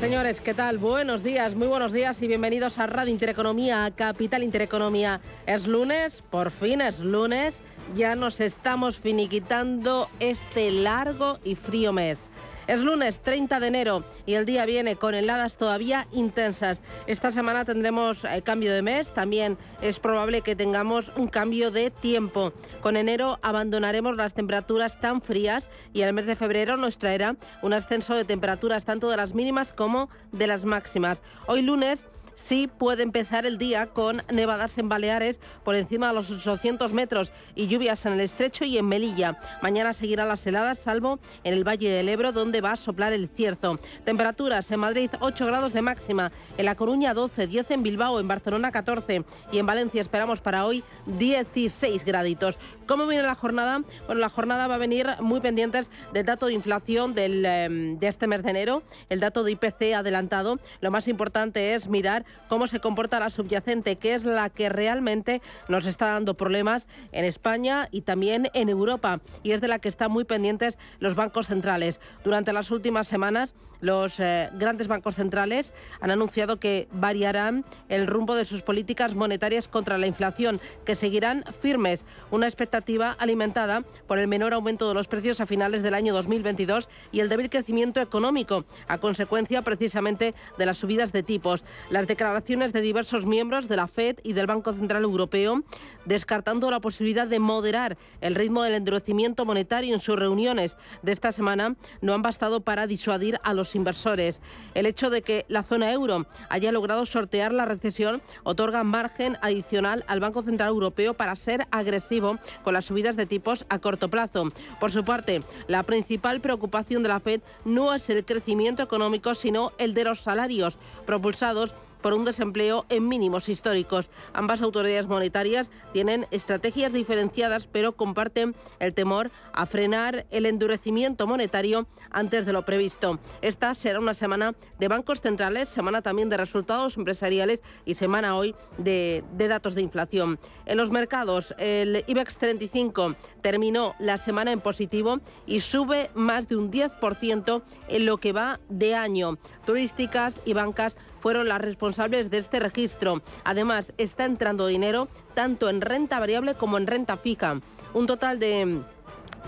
Señores, ¿qué tal? Buenos días, muy buenos días y bienvenidos a Radio Intereconomía, a Capital Intereconomía. Es lunes, por fin es lunes, ya nos estamos finiquitando este largo y frío mes. Es lunes 30 de enero y el día viene con heladas todavía intensas. Esta semana tendremos eh, cambio de mes, también es probable que tengamos un cambio de tiempo. Con enero abandonaremos las temperaturas tan frías y el mes de febrero nos traerá un ascenso de temperaturas tanto de las mínimas como de las máximas. Hoy lunes sí puede empezar el día con nevadas en Baleares por encima de los 800 metros y lluvias en el estrecho y en Melilla. Mañana seguirán las heladas, salvo en el Valle del Ebro, donde va a soplar el cierzo. Temperaturas en Madrid 8 grados de máxima, en La Coruña 12, 10 en Bilbao, en Barcelona 14 y en Valencia esperamos para hoy 16 graditos. ¿Cómo viene la jornada? Bueno, la jornada va a venir muy pendientes del dato de inflación em, de este mes de enero, el dato de IPC adelantado. Lo más importante es mirar cómo se comporta la subyacente, que es la que realmente nos está dando problemas en España y también en Europa, y es de la que están muy pendientes los bancos centrales. Durante las últimas semanas, los eh, grandes bancos centrales han anunciado que variarán el rumbo de sus políticas monetarias contra la inflación, que seguirán firmes, una expectativa alimentada por el menor aumento de los precios a finales del año 2022 y el débil crecimiento económico, a consecuencia precisamente de las subidas de tipos. Las declaraciones de diversos miembros de la Fed y del Banco Central Europeo descartando la posibilidad de moderar el ritmo del endurecimiento monetario en sus reuniones de esta semana no han bastado para disuadir a los inversores. El hecho de que la zona euro haya logrado sortear la recesión otorga margen adicional al Banco Central Europeo para ser agresivo con las subidas de tipos a corto plazo. Por su parte, la principal preocupación de la Fed no es el crecimiento económico, sino el de los salarios propulsados por un desempleo en mínimos históricos. Ambas autoridades monetarias tienen estrategias diferenciadas, pero comparten el temor a frenar el endurecimiento monetario antes de lo previsto. Esta será una semana de bancos centrales, semana también de resultados empresariales y semana hoy de, datos de inflación. En los mercados, el IBEX 35 terminó la semana en positivo y sube más de un 10% en lo que va de año. Turísticas y bancas fueron las responsables de este registro. Además, está entrando dinero tanto en renta variable como en renta fija. Un total de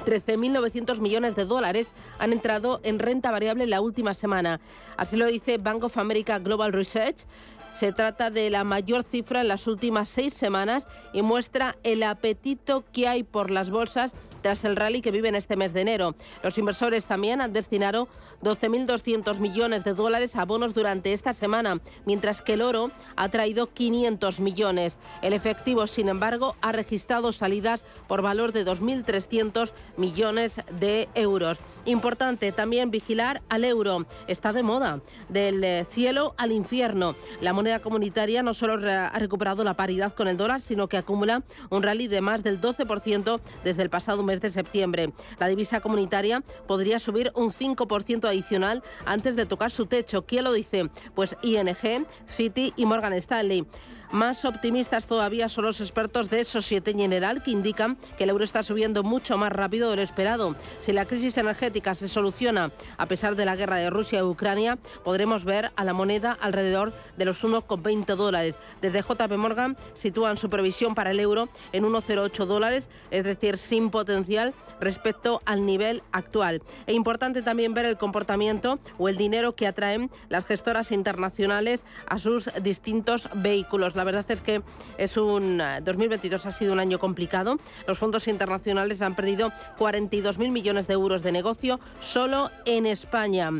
13.900 millones de dólares han entrado en renta variable la última semana. Así lo dice Bank of America Global Research. Se trata de la mayor cifra en las últimas seis semanas y muestra el apetito que hay por las bolsas tras el rally que viven este mes de enero. Los inversores también han destinado 12.200 millones de dólares a bonos durante esta semana, mientras que el oro ha traído 500 millones. El efectivo, sin embargo, ha registrado salidas por valor de 2.300 millones de euros. Importante también vigilar al euro. Está de moda. Del eh, cielo al infierno. La moneda comunitaria no solo ha recuperado la paridad con el dólar, sino que acumula un rally de más del 12% desde el pasado mes de septiembre. La divisa comunitaria podría subir un 5% adicional antes de tocar su techo. ¿Quién lo dice? Pues ING, Citi y Morgan Stanley. Más optimistas todavía son los expertos de Societe General que indican que el euro está subiendo mucho más rápido de lo esperado. Si la crisis energética se soluciona a pesar de la guerra de Rusia y Ucrania, podremos ver a la moneda alrededor de los 1,20 dólares. Desde JP Morgan sitúan su previsión para el euro en 1,08 dólares, es decir, sin potencial respecto al nivel actual. Es importante también ver el comportamiento o el dinero que atraen las gestoras internacionales a sus distintos vehículos. La verdad es que es un 2022 ha sido un año complicado. Los fondos internacionales han perdido 42.000 millones de euros de negocio solo en España.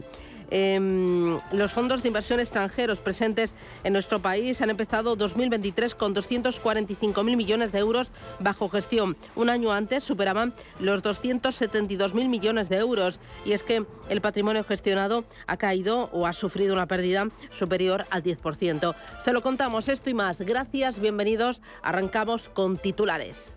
Em, los fondos de inversión extranjeros presentes en nuestro país han empezado 2023 con 245.000 millones de euros bajo gestión. Un año antes superaban los 272.000 millones de euros. Y es que el patrimonio gestionado ha caído o ha sufrido una pérdida superior al 10%. Se lo contamos esto y más. Gracias, bienvenidos. Arrancamos con titulares.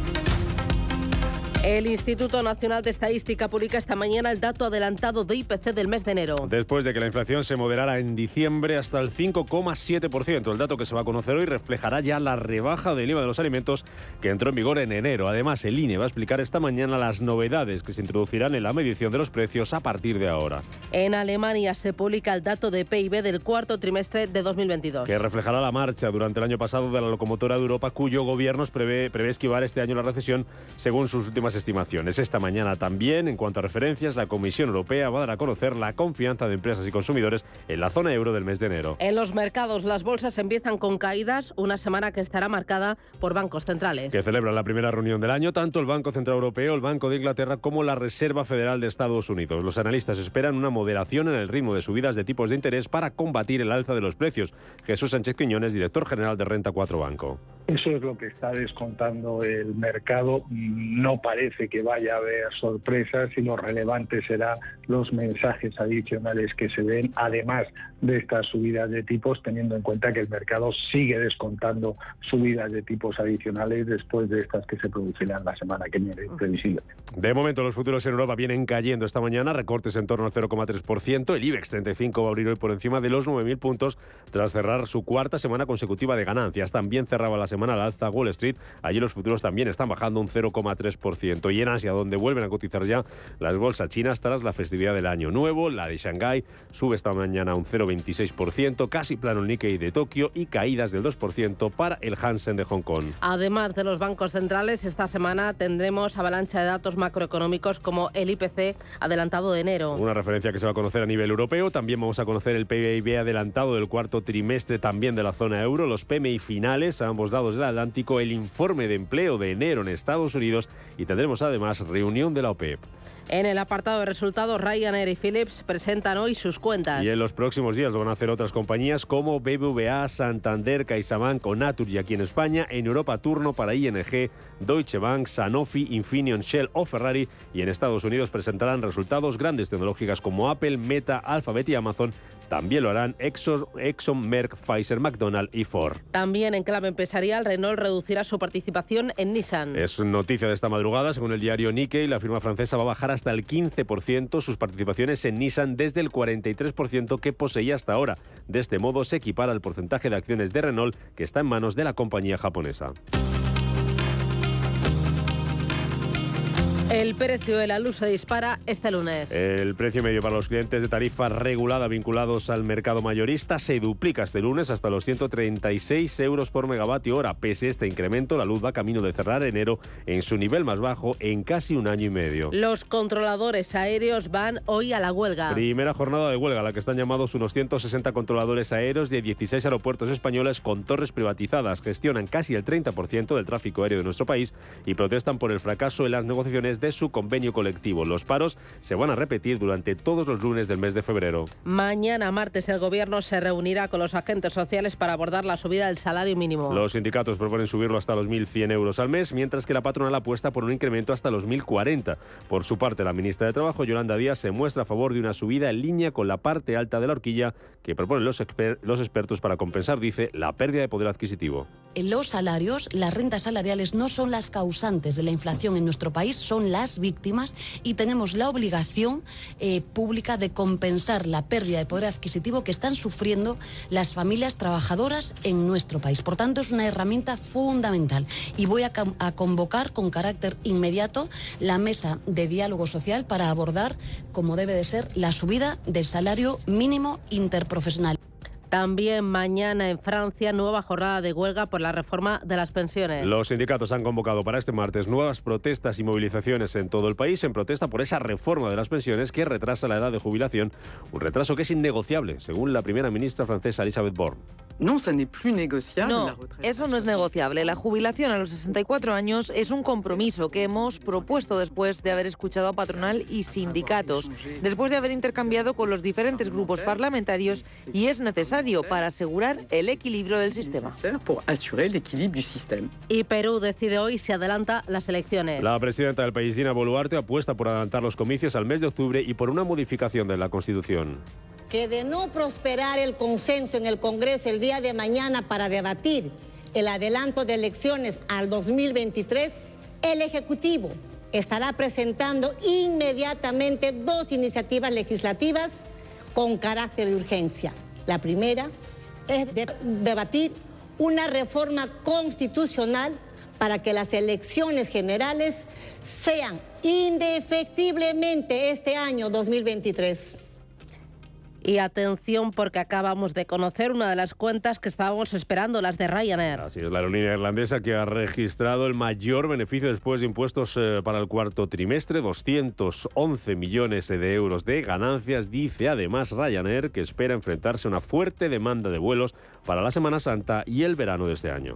El Instituto Nacional de Estadística publica esta mañana el dato adelantado de IPC del mes de enero. Después de que la inflación se moderara en diciembre hasta el 5,7%, el dato que se va a conocer hoy reflejará ya la rebaja del IVA de los alimentos que entró en vigor en enero. Además, el INE va a explicar esta mañana las novedades que se introducirán en la medición de los precios a partir de ahora. En Alemania se publica el dato de PIB del cuarto trimestre de 2022. Que reflejará la marcha durante el año pasado de la locomotora de Europa, cuyo gobierno prevé, prevé esquivar este año la recesión según sus últimas estimaciones. Esta mañana también, en cuanto a referencias, la Comisión Europea va a dar a conocer la confianza de empresas y consumidores en la zona euro del mes de enero. En los mercados, las bolsas empiezan con caídas, una semana que estará marcada por bancos centrales. Que celebran la primera reunión del año, tanto el Banco Central Europeo, el Banco de Inglaterra como la Reserva Federal de Estados Unidos. Los analistas esperan una moderación en el ritmo de subidas de tipos de interés para combatir el alza de los precios. Jesús Sánchez Quiñones, director general de Renta 4 Banco. Eso es lo que está descontando el mercado. No parece que vaya a haber sorpresas y lo relevante será los mensajes adicionales que se den, además de estas subidas de tipos, teniendo en cuenta que el mercado sigue descontando subidas de tipos adicionales después de estas que se producirán la semana que viene, previsible. De momento, los futuros en Europa vienen cayendo esta mañana, recortes en torno al 0,3%. El IBEX 35 va a abrir hoy por encima de los 9.000 puntos tras cerrar su cuarta semana consecutiva de ganancias. También cerraba la semana al alza Wall Street. Allí los futuros también están bajando un 0,3%. Y en Asia, donde vuelven a cotizar ya las bolsas chinas tras la festividad del año nuevo, la de Shanghái sube esta mañana un 0,26%, casi plano el Nikkei de Tokio y caídas del 2% para el Hansen de Hong Kong. Además de los bancos centrales, esta semana tendremos avalancha de datos macroeconómicos como el IPC adelantado de enero. Una referencia que se va a conocer a nivel europeo. También vamos a conocer el PIB adelantado del cuarto trimestre también de la zona euro, los PMI finales a ambos lados del Atlántico, el informe de empleo de enero en Estados Unidos y tendremos además reunión de la OPEP. En el apartado de resultados, Ryanair y Philips presentan hoy sus cuentas. Y en los próximos días lo van a hacer otras compañías como BBVA, Santander, CaixaBank o Naturgy aquí en España, en Europa turno para ING, Deutsche Bank, Sanofi, Infineon, Shell o Ferrari y en Estados Unidos presentarán resultados grandes tecnológicas como Apple, Meta, Alphabet y Amazon. También lo harán Exxon, Exxon, Merck, Pfizer, McDonald's y Ford. También en clave empresarial, Renault reducirá su participación en Nissan. Es noticia de esta madrugada, según el diario Nikkei, la firma francesa va a bajar hasta el 15% sus participaciones en Nissan desde el 43% que poseía hasta ahora. De este modo se equipara el porcentaje de acciones de Renault que está en manos de la compañía japonesa. El precio de la luz se dispara este lunes. El precio medio para los clientes de tarifa regulada vinculados al mercado mayorista se duplica este lunes hasta los 136 euros por megavatio hora. Pese a este incremento, la luz va camino de cerrar enero en su nivel más bajo en casi un año y medio. Los controladores aéreos van hoy a la huelga. Primera jornada de huelga, a la que están llamados unos 160 controladores aéreos de 16 aeropuertos españoles con torres privatizadas. Gestionan casi el 30% del tráfico aéreo de nuestro país y protestan por el fracaso en las negociaciones de su convenio colectivo. Los paros se van a repetir durante todos los lunes del mes de febrero. Mañana martes el gobierno se reunirá con los agentes sociales para abordar la subida del salario mínimo. Los sindicatos proponen subirlo hasta los 1.100 euros al mes, mientras que la patronal apuesta por un incremento hasta los 1.040. Por su parte, la ministra de Trabajo, Yolanda Díaz, se muestra a favor de una subida en línea con la parte alta de la horquilla que proponen los, exper los expertos para compensar, dice, la pérdida de poder adquisitivo. Los salarios, las rentas salariales no son las causantes de la inflación en nuestro país, son las víctimas y tenemos la obligación eh, pública de compensar la pérdida de poder adquisitivo que están sufriendo las familias trabajadoras en nuestro país. Por tanto, es una herramienta fundamental y voy a, a convocar con carácter inmediato la mesa de diálogo social para abordar, como debe de ser, la subida del salario mínimo interprofesional. También mañana en Francia, nueva jornada de huelga por la reforma de las pensiones. Los sindicatos han convocado para este martes nuevas protestas y movilizaciones en todo el país en protesta por esa reforma de las pensiones que retrasa la edad de jubilación, un retraso que es innegociable, según la primera ministra francesa Elisabeth Borne. No, eso no es negociable. La jubilación a los 64 años es un compromiso que hemos propuesto después de haber escuchado a patronal y sindicatos, después de haber intercambiado con los diferentes grupos parlamentarios y es necesario para asegurar el equilibrio del sistema. Y Perú decide hoy si adelanta las elecciones. La presidenta del país, Dina Boluarte, apuesta por adelantar los comicios al mes de octubre y por una modificación de la Constitución que de no prosperar el consenso en el Congreso el día de mañana para debatir el adelanto de elecciones al 2023, el Ejecutivo estará presentando inmediatamente dos iniciativas legislativas con carácter de urgencia. La primera es debatir una reforma constitucional para que las elecciones generales sean indefectiblemente este año 2023. Y atención porque acabamos de conocer una de las cuentas que estábamos esperando, las de Ryanair. Así es, la aerolínea irlandesa que ha registrado el mayor beneficio después de impuestos eh, para el cuarto trimestre, 211 millones de euros de ganancias. Dice además Ryanair que espera enfrentarse a una fuerte demanda de vuelos para la Semana Santa y el verano de este año.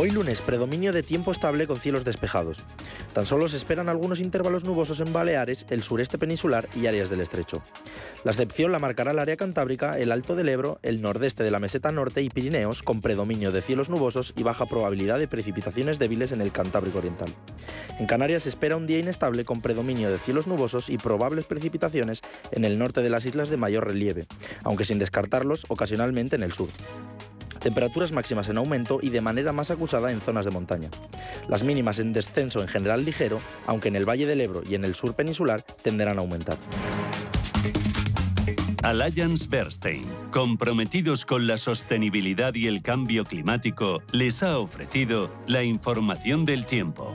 Hoy lunes, predominio de tiempo estable con cielos despejados. Tan solo se esperan algunos intervalos nubosos en Baleares, el sureste peninsular y áreas del estrecho. La excepción la marcará el área cantábrica, el Alto del Ebro, el nordeste de la meseta norte y Pirineos, con predominio de cielos nubosos y baja probabilidad de precipitaciones débiles en el Cantábrico Oriental. En Canarias se espera un día inestable con predominio de cielos nubosos y probables precipitaciones en el norte de las islas de mayor relieve, aunque sin descartarlos ocasionalmente en el sur. Temperaturas máximas en aumento y de manera más acusada en zonas de montaña. Las mínimas en descenso en general ligero, aunque en el Valle del Ebro y en el sur peninsular tenderán a aumentar. Alliance Bernstein, comprometidos con la sostenibilidad y el cambio climático, les ha ofrecido la información del tiempo.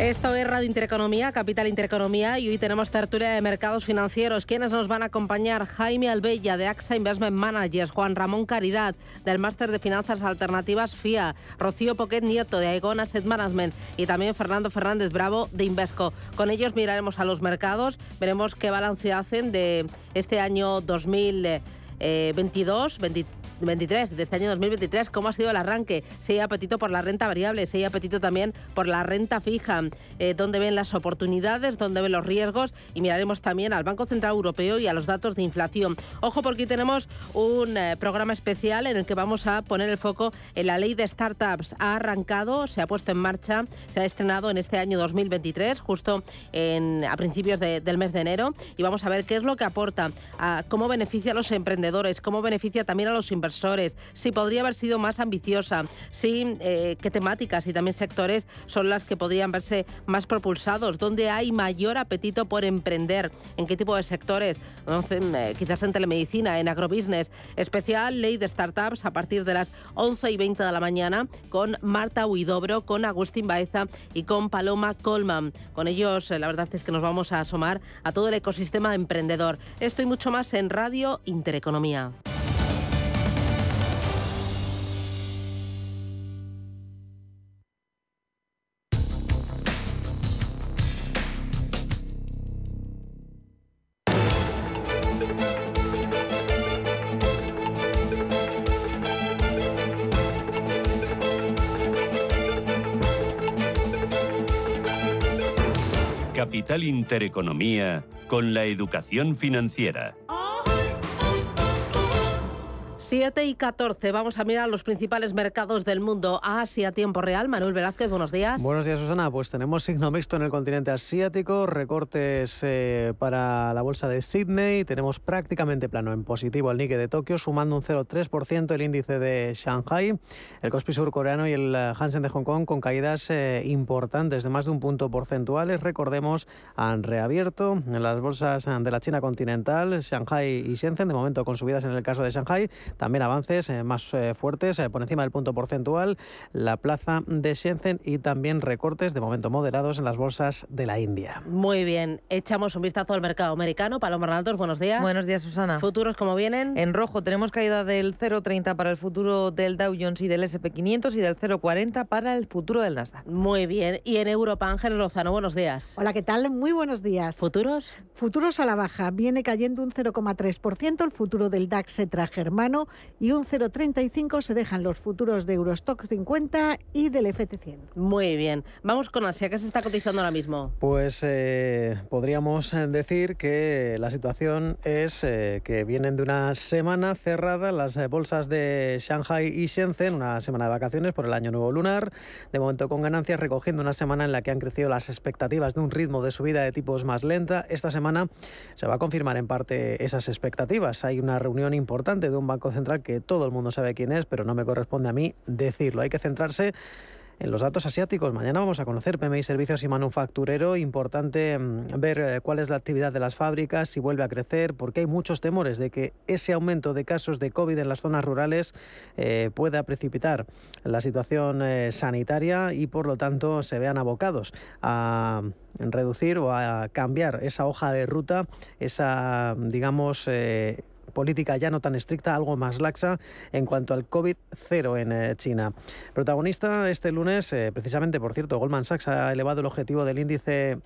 Esto es Radio Intereconomía, Capital Intereconomía, y hoy tenemos tertulia de mercados financieros. ¿Quiénes nos van a acompañar? Jaime Albella, de AXA Investment Managers, Juan Ramón Caridad, del Máster de Finanzas Alternativas FIA, Rocío Poquet Nieto, de Aegon Asset Management, y también Fernando Fernández Bravo, de Invesco. Con ellos miraremos a los mercados, veremos qué balance hacen de este año 2022, 2023 23, de este año 2023, cómo ha sido el arranque, si hay apetito por la renta variable, si hay apetito también por la renta fija, eh, dónde ven las oportunidades, dónde ven los riesgos y miraremos también al Banco Central Europeo y a los datos de inflación. Ojo porque hoy tenemos un eh, programa especial en el que vamos a poner el foco en la ley de startups. Ha arrancado, se ha puesto en marcha, se ha estrenado en este año 2023, justo en, a principios del mes de enero, y vamos a ver qué es lo que aporta, cómo beneficia a los emprendedores, cómo beneficia también a los inversores si podría haber sido más ambiciosa, si eh, qué temáticas y también sectores son las que podrían verse más propulsados, dónde hay mayor apetito por emprender, en qué tipo de sectores, eh, quizás en telemedicina, en agrobusiness, especial ley de startups a partir de las 11 y 20 de la mañana con Marta Huidobro, con Agustín Baeza y con Paloma Colman. Con ellos eh, la verdad es que nos vamos a asomar a todo el ecosistema emprendedor. Esto y mucho más en Radio Intereconomía. Economía. Capital Intereconomía con la educación financiera. 7 y 14. Vamos a mirar los principales mercados del mundo. Asia, tiempo real. Manuel Velázquez, buenos días. Buenos días, Susana. Pues tenemos signo mixto en el continente asiático, recortes eh, para la bolsa de Sydney. Tenemos prácticamente plano en positivo el Nikkei de Tokio, sumando un 0,3% el índice de Shanghai, el Kospi surcoreano y el eh, Hansen de Hong Kong con caídas eh, importantes de más de un punto porcentuales. Recordemos, han reabierto en las bolsas de la China continental, Shanghai y Shenzhen, de momento con subidas en el caso de Shanghai también avances eh, más eh, fuertes eh, por encima del punto porcentual, la plaza de Shenzhen y también recortes de momento moderados en las bolsas de la India. Muy bien, echamos un vistazo al mercado americano. Paloma Ronaldos, buenos días. Buenos días, Susana. ¿Futuros cómo vienen? En rojo tenemos caída del 0,30 para el futuro del Dow Jones y del SP500 y del 0,40 para el futuro del Nasdaq. Muy bien. Y en Europa, Ángel Lozano, buenos días. Hola, ¿qué tal? Muy buenos días. ¿Futuros? Futuros a la baja. Viene cayendo un 0,3% el futuro del DAX Etra Germano y un 0,35 se dejan los futuros de Eurostock 50 y del FT100. Muy bien. Vamos con Asia. ¿Qué se está cotizando ahora mismo? Pues eh, podríamos decir que la situación es eh, que vienen de una semana cerrada las eh, bolsas de Shanghai y Shenzhen, una semana de vacaciones por el año nuevo lunar, de momento con ganancias, recogiendo una semana en la que han crecido las expectativas de un ritmo de subida de tipos más lenta. Esta semana se va a confirmar en parte esas expectativas. Hay una reunión importante de un Banco Central que todo el mundo sabe quién es, pero no me corresponde a mí decirlo. Hay que centrarse en los datos asiáticos. Mañana vamos a conocer PMI Servicios y Manufacturero. Importante mm, ver eh, cuál es la actividad de las fábricas, si vuelve a crecer, porque hay muchos temores de que ese aumento de casos de COVID en las zonas rurales eh, pueda precipitar la situación eh, sanitaria y por lo tanto se vean abocados a reducir o a cambiar esa hoja de ruta, esa, digamos, política ya no tan estricta, algo más laxa en cuanto al COVID-0 en eh, China. Protagonista este lunes, eh, precisamente, por cierto, Goldman Sachs ha elevado el objetivo del índice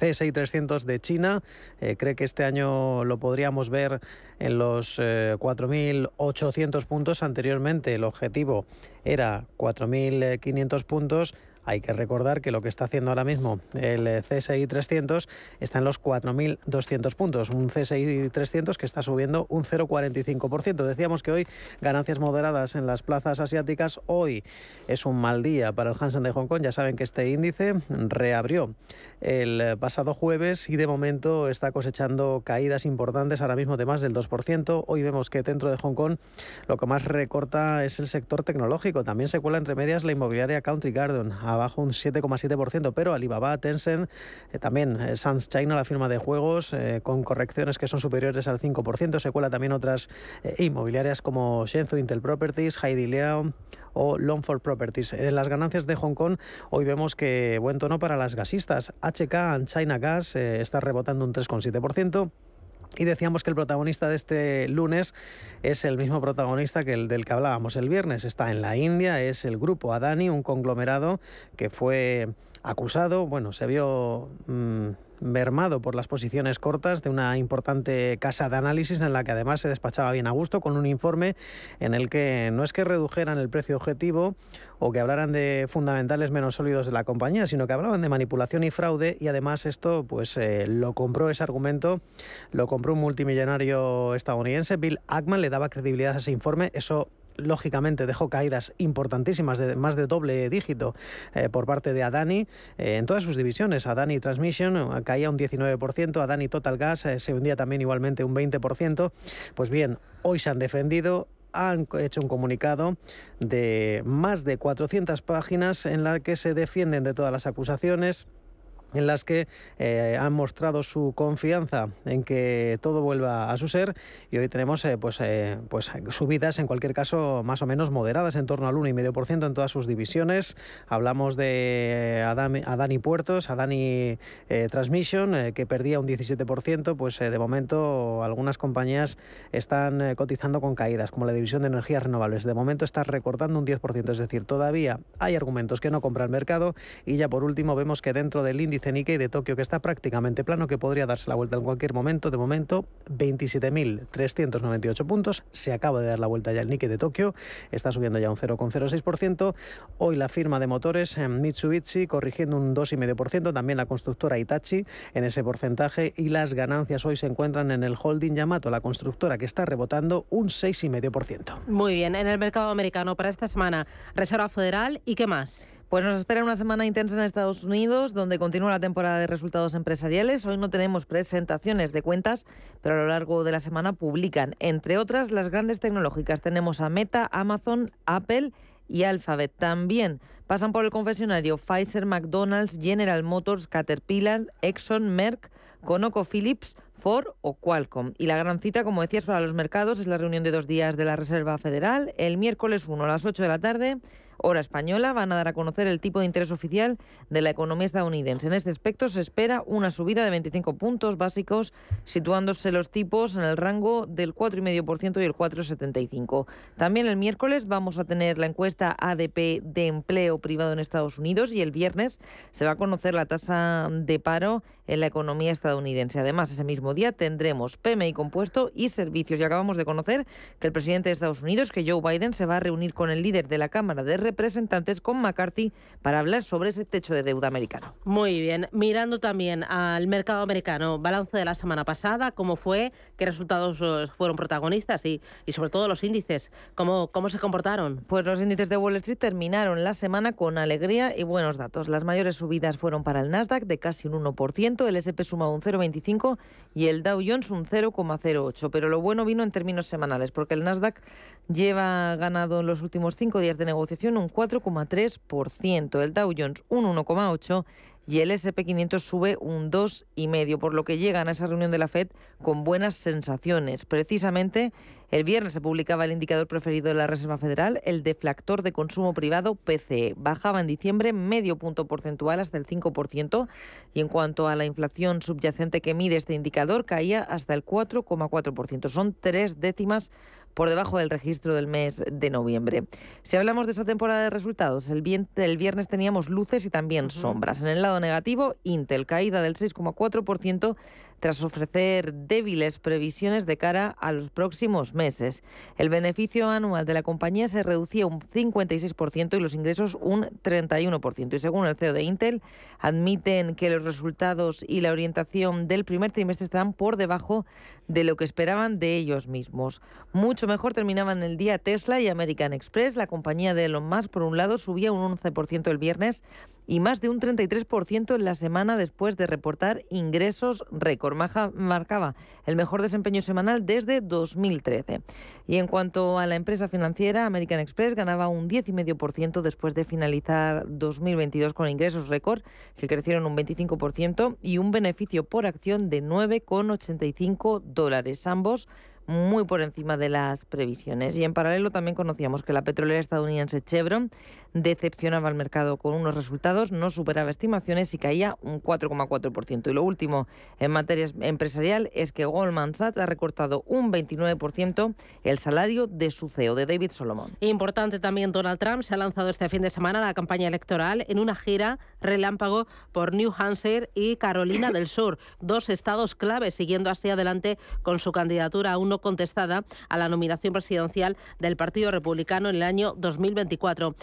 CSI 300 de China. Eh, cree que este año lo podríamos ver en los 4.800 puntos. Anteriormente el objetivo era 4.500 puntos. Hay que recordar que lo que está haciendo ahora mismo el CSI 300 está en los 4.200 puntos, un CSI 300 que está subiendo un 0,45%. Decíamos que hoy ganancias moderadas en las plazas asiáticas, hoy es un mal día para el Hansen de Hong Kong, ya saben que este índice reabrió el pasado jueves y de momento está cosechando caídas importantes, ahora mismo de más del 2%. Hoy vemos que dentro de Hong Kong lo que más recorta es el sector tecnológico, también se cuela entre medias la inmobiliaria Country Garden abajo un 7,7%, pero Alibaba, Tencent, eh, también eh, Sans China, la firma de juegos, eh, con correcciones que son superiores al 5%. Se cuela también otras inmobiliarias como Shenzhou Intel Properties, Heidi Liao o Longford Properties. En las ganancias de Hong Kong hoy vemos que buen tono para las gasistas. HK and China Gas está rebotando un 3,7%. Y decíamos que el protagonista de este lunes es el mismo protagonista que el del que hablábamos el viernes. Está en la India, es el grupo Adani, un conglomerado que fue acusado, bueno, se vio... Mm, mermado por las posiciones cortas de una importante casa de análisis en la que además se despachaba bien a gusto con un informe en el que no es que redujeran el precio objetivo o que hablaran de fundamentales menos sólidos de la compañía, sino que hablaban de manipulación y fraude y además esto pues eh, lo compró ese argumento, lo compró un multimillonario estadounidense, Bill Ackman, le daba credibilidad a ese informe, eso lógicamente dejó caídas importantísimas de más de doble dígito eh, por parte de Adani eh, en todas sus divisiones. Adani Transmission eh, caía un 19%, Adani Total Gas se hundía también igualmente un 20%. Pues bien, hoy se han defendido, han hecho un comunicado de más de 400 páginas en la que se defienden de todas las acusaciones en las que eh, han mostrado su confianza en que todo vuelva a su ser y hoy tenemos eh, pues, eh, pues subidas en cualquier caso más o menos moderadas en torno al 1,5% en todas sus divisiones. Hablamos de Adani, Puertos, Adani Transmission que perdía un 17%, pues de momento algunas compañías están cotizando con caídas como la división de energías renovables. De momento está recortando un 10%, es decir, todavía hay argumentos que no compra el mercado y ya por último vemos que dentro del índice índice Nikkei de Tokio que está prácticamente plano, que podría darse la vuelta en cualquier momento. De momento, 27.398 puntos. Se acaba de dar la vuelta ya el Nikkei de Tokio. Está subiendo ya un 0,06%. Hoy la firma de motores eh, Mitsubishi corrigiendo un 2,5%. También la constructora Itachi en ese porcentaje. Y las ganancias hoy se encuentran en el holding Yamato, la constructora que está rebotando un 6,5%. Muy bien. En el mercado americano para esta semana, Reserva Federal y qué más. Pues nos espera una semana intensa en Estados Unidos, donde continúa la temporada de resultados empresariales. Hoy no tenemos presentaciones de cuentas, pero a lo largo de la semana publican, entre otras, las grandes tecnológicas. Tenemos a Meta, Amazon, Apple y Alphabet. También pasan por el confesionario Pfizer, McDonald's, General Motors, Caterpillar, Exxon, Merck, ConocoPhillips, Ford o Qualcomm. Y la gran cita, como decías, para los mercados es la reunión de dos días de la Reserva Federal. El miércoles 1 a las 8 de la tarde hora española, van a dar a conocer el tipo de interés oficial de la economía estadounidense. En este aspecto se espera una subida de 25 puntos básicos, situándose los tipos en el rango del 4,5% y el 4,75%. También el miércoles vamos a tener la encuesta ADP de empleo privado en Estados Unidos y el viernes se va a conocer la tasa de paro en la economía estadounidense. Además, ese mismo día tendremos PMI compuesto y servicios. Y acabamos de conocer que el presidente de Estados Unidos, que Joe Biden, se va a reunir con el líder de la Cámara de representantes con McCarthy para hablar sobre ese techo de deuda americano. Muy bien. Mirando también al mercado americano, balance de la semana pasada, cómo fue, qué resultados eh, fueron protagonistas y, y sobre todo los índices, cómo, cómo se comportaron. Pues los índices de Wall Street terminaron la semana con alegría y buenos datos. Las mayores subidas fueron para el Nasdaq de casi un 1%, el SP suma un 0,25 y el Dow Jones un 0,08. Pero lo bueno vino en términos semanales, porque el Nasdaq lleva ganado en los últimos cinco días de negociación un 4,3%, el Dow Jones un 1,8% y el SP500 sube un 2,5%, por lo que llegan a esa reunión de la Fed con buenas sensaciones. Precisamente el viernes se publicaba el indicador preferido de la Reserva Federal, el deflactor de consumo privado PCE. Bajaba en diciembre medio punto porcentual hasta el 5% y en cuanto a la inflación subyacente que mide este indicador caía hasta el 4,4%. Son tres décimas por debajo del registro del mes de noviembre. Si hablamos de esa temporada de resultados, el, viernes teníamos luces y también sombras. En el lado negativo, Intel, caída del 6,4% tras ofrecer débiles previsiones de cara a los próximos meses. El beneficio anual de la compañía se reducía un 56% y los ingresos un 31%. Y según el CEO de Intel, admiten que los resultados y la orientación del primer trimestre están por debajo de lo que esperaban de ellos mismos. Mucho mejor terminaban el día Tesla y American Express. La compañía de Elon Musk, por un lado, subía un 11% el viernes y más de un 33% en la semana después de reportar ingresos récord. Marcaba el mejor desempeño semanal desde 2013. Y en cuanto a la empresa financiera, American Express ganaba un 10,5% después de finalizar 2022 con ingresos récord, que crecieron un 25%, y un beneficio por acción de 9,85 dólares. Ambos muy por encima de las previsiones. Y en paralelo también conocíamos que la petrolera estadounidense Chevron decepcionaba al mercado con unos resultados, no superaba estimaciones y caía un 4,4%. Y lo último en materia empresarial es que Goldman Sachs ha recortado un 29% el salario de su CEO, de David Solomon. Importante también, Donald Trump se ha lanzado este fin de semana a la campaña electoral en una gira relámpago por New Hampshire y Carolina del Sur, dos estados clave, siguiendo así adelante con su candidatura aún no contestada a la nominación presidencial del Partido Republicano en el año 2024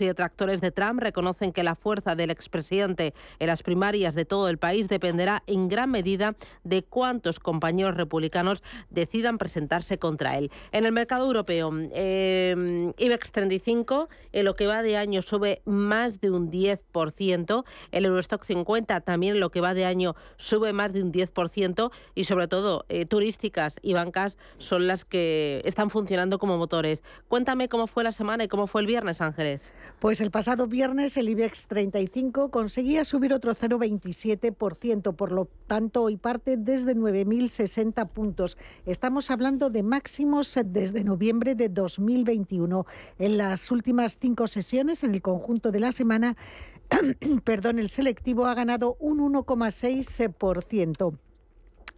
y detractores de Trump reconocen que la fuerza del expresidente en las primarias de todo el país dependerá en gran medida de cuántos compañeros republicanos decidan presentarse contra él. En el mercado europeo, eh, IBEX 35 en lo que va de año sube más de un 10%, el Eurostock 50 también en lo que va de año sube más de un 10% y sobre todo eh, turísticas y bancas son las que están funcionando como motores. Cuéntame cómo fue la semana y cómo fue el viernes, Ángeles. Pues el pasado viernes el IBEX 35 conseguía subir otro 0,27%, por lo tanto hoy parte desde 9.060 puntos. Estamos hablando de máximos desde noviembre de 2021. En las últimas cinco sesiones, en el conjunto de la semana, perdón, el selectivo ha ganado un 1,6%.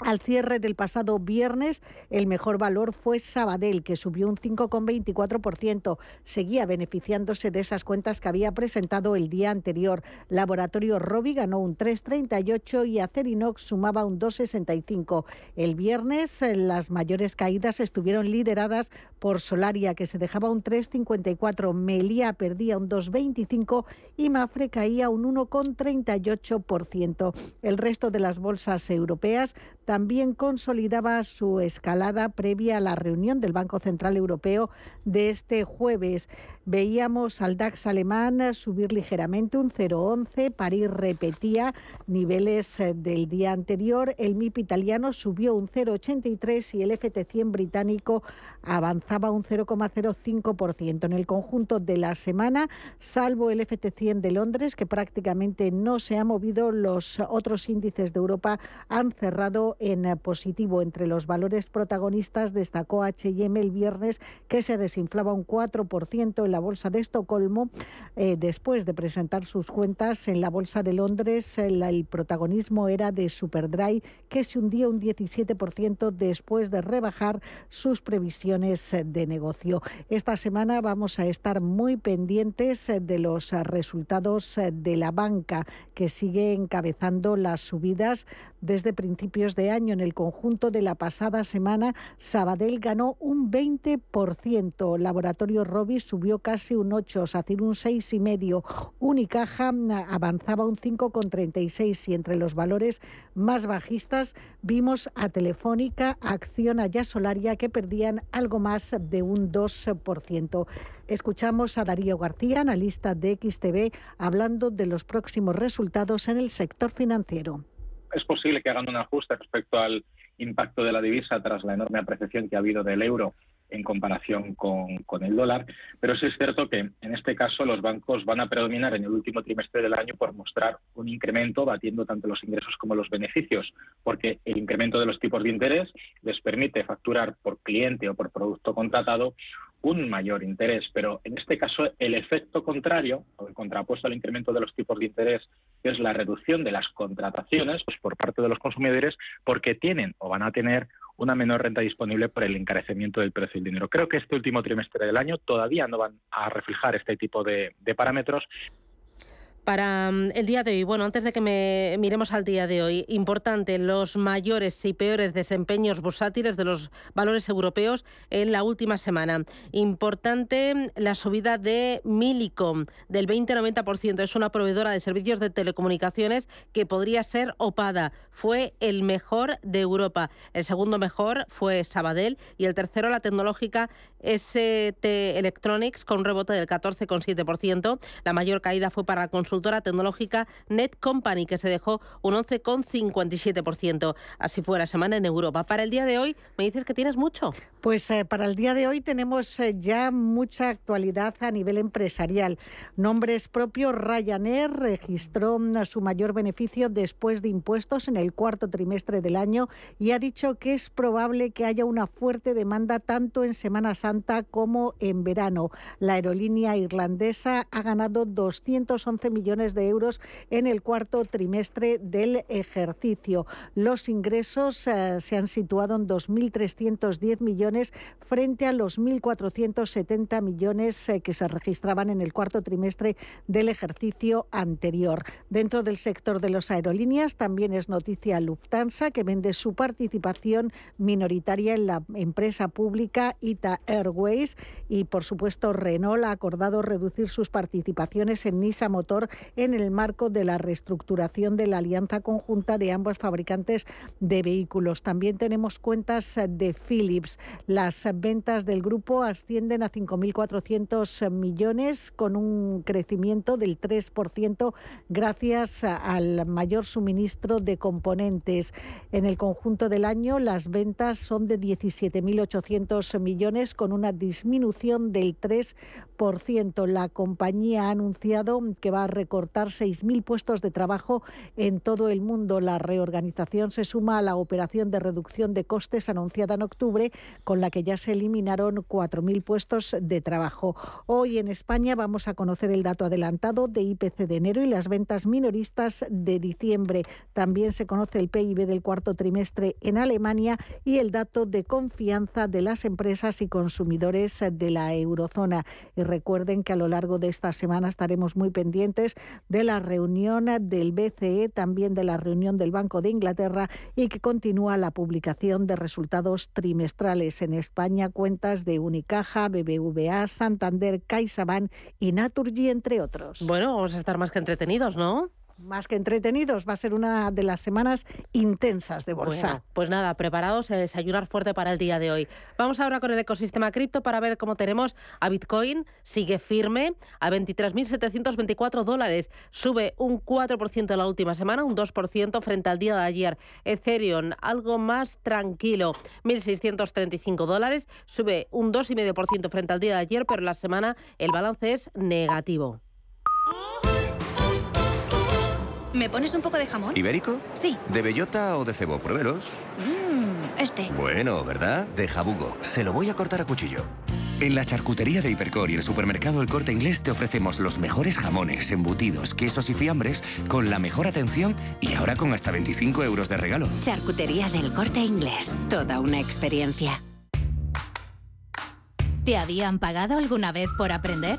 Al cierre del pasado viernes, el mejor valor fue Sabadell, que subió un 5,24%. Seguía beneficiándose de esas cuentas que había presentado el día anterior. Laboratorio Robi ganó un 3,38 y Acerinox sumaba un 2,65. El viernes, eh, las mayores caídas estuvieron lideradas por Solaria, que se dejaba un 3,54. Melia perdía un 2,25 y Mafre caía un 1,38%. El resto de las bolsas europeas también consolidaba su escalada previa a la reunión del Banco Central Europeo de este jueves. Veíamos al DAX alemán subir ligeramente un 0,11, París repetía niveles eh, del día anterior, el MIP italiano subió un 0,83 y el FT100 británico avanzaba un 0,05%. En el conjunto de la semana, salvo el FT100 de Londres, que prácticamente no se ha movido, los otros índices de Europa han cerrado en positivo. Entre los valores protagonistas destacó H&M el viernes, que se desinflaba un 4% en la bolsa de Estocolmo. Eh, después de presentar sus cuentas en la bolsa de Londres, el, el protagonismo era de Superdry, que se hundía un 17% después de rebajar sus previsiones de negocio. Esta semana vamos a estar muy pendientes de los resultados de la banca, que sigue encabezando las subidas desde principios de año. En el conjunto de la pasada semana, Sabadell ganó un 20%, Laboratorio Robi subió casi un 8, SACIR un 6,5, Unicaja avanzaba un 5,36 y entre los valores más bajistas vimos a Telefónica, Acción, a Solaria que perdían algo más de un 2%. Escuchamos a Darío García, analista de XTV, hablando de los próximos resultados en el sector financiero es posible que hagan un ajuste respecto al impacto de la divisa tras la enorme apreciación que ha habido del euro en comparación con, el dólar, pero sí es cierto que en este caso los bancos van a predominar en el último trimestre del año por mostrar un incremento batiendo tanto los ingresos como los beneficios, porque el incremento de los tipos de interés les permite facturar por cliente o por producto contratado un mayor interés, pero en este caso el efecto contrario, o el contrapuesto al incremento de los tipos de interés, es la reducción de las contrataciones pues, por parte de los consumidores porque tienen o van a tener una menor renta disponible por el encarecimiento del precio del dinero. Creo que este último trimestre del año todavía no van a reflejar este tipo de, de parámetros, para mm, el día de hoy, bueno, antes de que me miremos al día de hoy, importante los mayores y peores desempeños bursátiles de los valores europeos en la última semana. Importante la subida de Milicom del 20-90%. Es una proveedora de servicios de telecomunicaciones que podría ser opada. Fue el mejor de Europa. El segundo mejor fue Sabadell y el tercero la tecnológica ST Electronics con un rebote del 14,7%. La mayor caída fue para la consultora tecnológica Net Company, que se dejó un 11,57%. Así fue la semana en Europa. Para el día de hoy, me dices que tienes mucho. Pues eh, para el día de hoy tenemos eh, ya mucha actualidad a nivel empresarial. Nombres propios, Ryanair registró mm, su mayor beneficio después de impuestos en el cuarto trimestre del año y ha dicho que es probable que haya una fuerte demanda tanto en Semana Santa como en verano. La aerolínea irlandesa ha ganado 211 millones de euros en el cuarto trimestre del ejercicio. Los ingresos eh, se han situado en 2.310 millones frente a los 1.470 millones eh, que se registraban en el cuarto trimestre del ejercicio anterior. Dentro del sector de las aerolíneas también es noticia Lufthansa, que vende su participación minoritaria en la empresa pública ITA Airways y, por supuesto, Renault ha acordado reducir sus participaciones en Nisa Motor en el marco de la reestructuración de la alianza conjunta de ambos fabricantes de vehículos. También tenemos cuentas de Philips. Las ventas del grupo ascienden a 5.400 millones con un crecimiento del 3% gracias al mayor suministro de componentes. En el conjunto del año las ventas son de 17.800 millones con con una disminución del 3%. La compañía ha anunciado que va a recortar 6.000 puestos de trabajo en todo el mundo. La reorganización se suma a la operación de reducción de costes anunciada en octubre, con la que ya se eliminaron 4.000 puestos de trabajo. Hoy en España vamos a conocer el dato adelantado de IPC de enero y las ventas minoristas de diciembre. También se conoce el PIB del cuarto trimestre en Alemania y el dato de confianza de las empresas y consumidores de la eurozona. Y recuerden que a lo largo de esta semana estaremos muy pendientes de la reunión del BCE, también de la reunión del Banco de Inglaterra y que continúa la publicación de resultados trimestrales en España, cuentas de Unicaja, BBVA, Santander, CaixaBank y Naturgy, entre otros. Bueno, vamos a estar más que entretenidos, ¿no? Más que entretenidos. Va a ser una de las semanas intensas de bolsa. pues nada, preparados a desayunar fuerte para el día de hoy. Vamos ahora con el ecosistema cripto para ver cómo tenemos a Bitcoin. Sigue firme a 23.724 dólares. Sube un 4% en la última semana, un 2% frente al día de ayer. Ethereum, algo más tranquilo, 1.635 dólares. Sube un 2,5% frente al día de ayer, pero la semana el balance es negativo. ¿Me pones un poco de jamón? ¿Ibérico? Sí. ¿De bellota o de cebo? Pruébelos. Mmm, este. Bueno, ¿verdad? De jabugo. Se lo voy a cortar a cuchillo. En la charcutería de Hipercor y el supermercado El Corte Inglés te ofrecemos los mejores jamones, embutidos, quesos y fiambres con la mejor atención y ahora con hasta 25 euros de regalo. Charcutería del Corte Inglés. Toda una experiencia. ¿Te habían pagado alguna vez por aprender?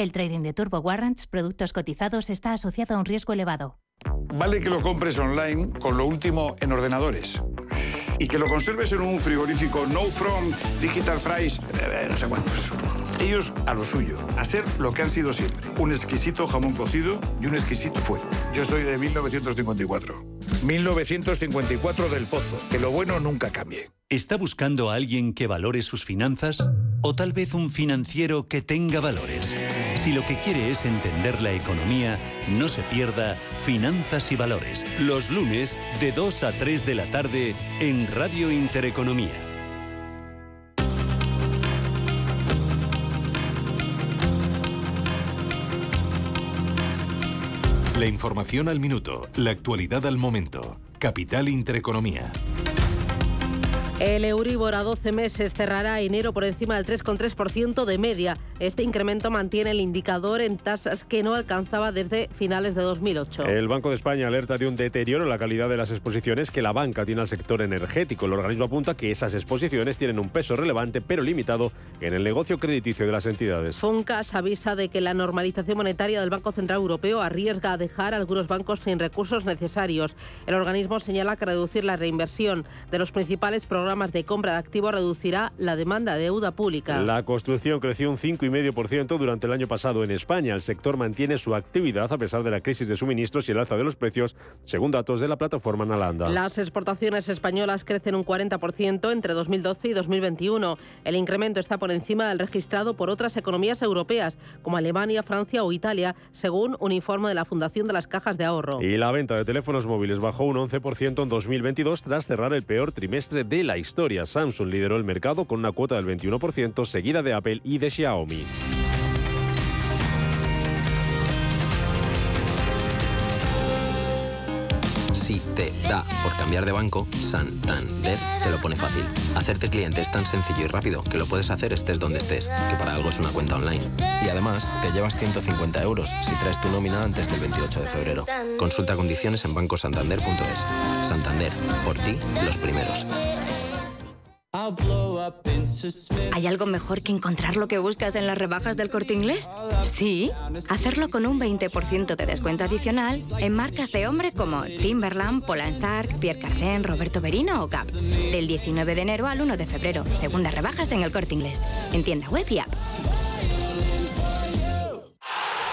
El trading de Turbo Warrants, productos cotizados, está asociado a un riesgo elevado. Vale que lo compres online con lo último en ordenadores. Y que lo conserves en un frigorífico No From, Digital Fries, eh, no sé cuántos. Ellos a lo suyo, a ser lo que han sido siempre. Un exquisito jamón cocido y un exquisito fuego. Yo soy de 1954. 1954 del Pozo. Que lo bueno nunca cambie. ¿Está buscando a alguien que valore sus finanzas? ¿O tal vez un financiero que tenga valores? Si lo que quiere es entender la economía, no se pierda Finanzas y Valores, los lunes de 2 a 3 de la tarde en Radio Intereconomía. La información al minuto, la actualidad al momento. Capital Intereconomía. El Euribor a 12 meses cerrará enero por encima del 3,3% de media. Este incremento mantiene el indicador en tasas que no alcanzaba desde finales de 2008. El Banco de España alerta de un deterioro en la calidad de las exposiciones que la banca tiene al sector energético. El organismo apunta que esas exposiciones tienen un peso relevante pero limitado en el negocio crediticio de las entidades. Funcas avisa de que la normalización monetaria del Banco Central Europeo arriesga a dejar a algunos bancos sin recursos necesarios. El organismo señala que reducir la reinversión de los principales programas programas de compra de activos reducirá la demanda de deuda pública. La construcción creció un 5,5% durante el año pasado en España. El sector mantiene su actividad a pesar de la crisis de suministros y el alza de los precios, según datos de la plataforma Nalanda. Las exportaciones españolas crecen un 40% entre 2012 y 2021. El incremento está por encima del registrado por otras economías europeas, como Alemania, Francia o Italia, según un informe de la Fundación de las Cajas de Ahorro. Y la venta de teléfonos móviles bajó un 11% en 2022 tras cerrar el peor trimestre de la historia. Samsung lideró el mercado con una cuota del 21%, seguida de Apple y de Xiaomi. Si te da por cambiar de banco, Santander te lo pone fácil. Hacerte cliente es tan sencillo y rápido que lo puedes hacer estés donde estés, que para algo es una cuenta online. Y además, te llevas 150 euros si traes tu nómina antes del 28 de febrero. Consulta condiciones en bancosantander.es. Santander, por ti, los primeros. ¿Hay algo mejor que encontrar lo que buscas en las rebajas del corte inglés? Sí, hacerlo con un 20% de descuento adicional en marcas de hombre como Timberland, Polansark, Pierre Cardin, Roberto Berino o Gap. Del 19 de enero al 1 de febrero. Segundas rebajas en el corte inglés. En tienda web y app.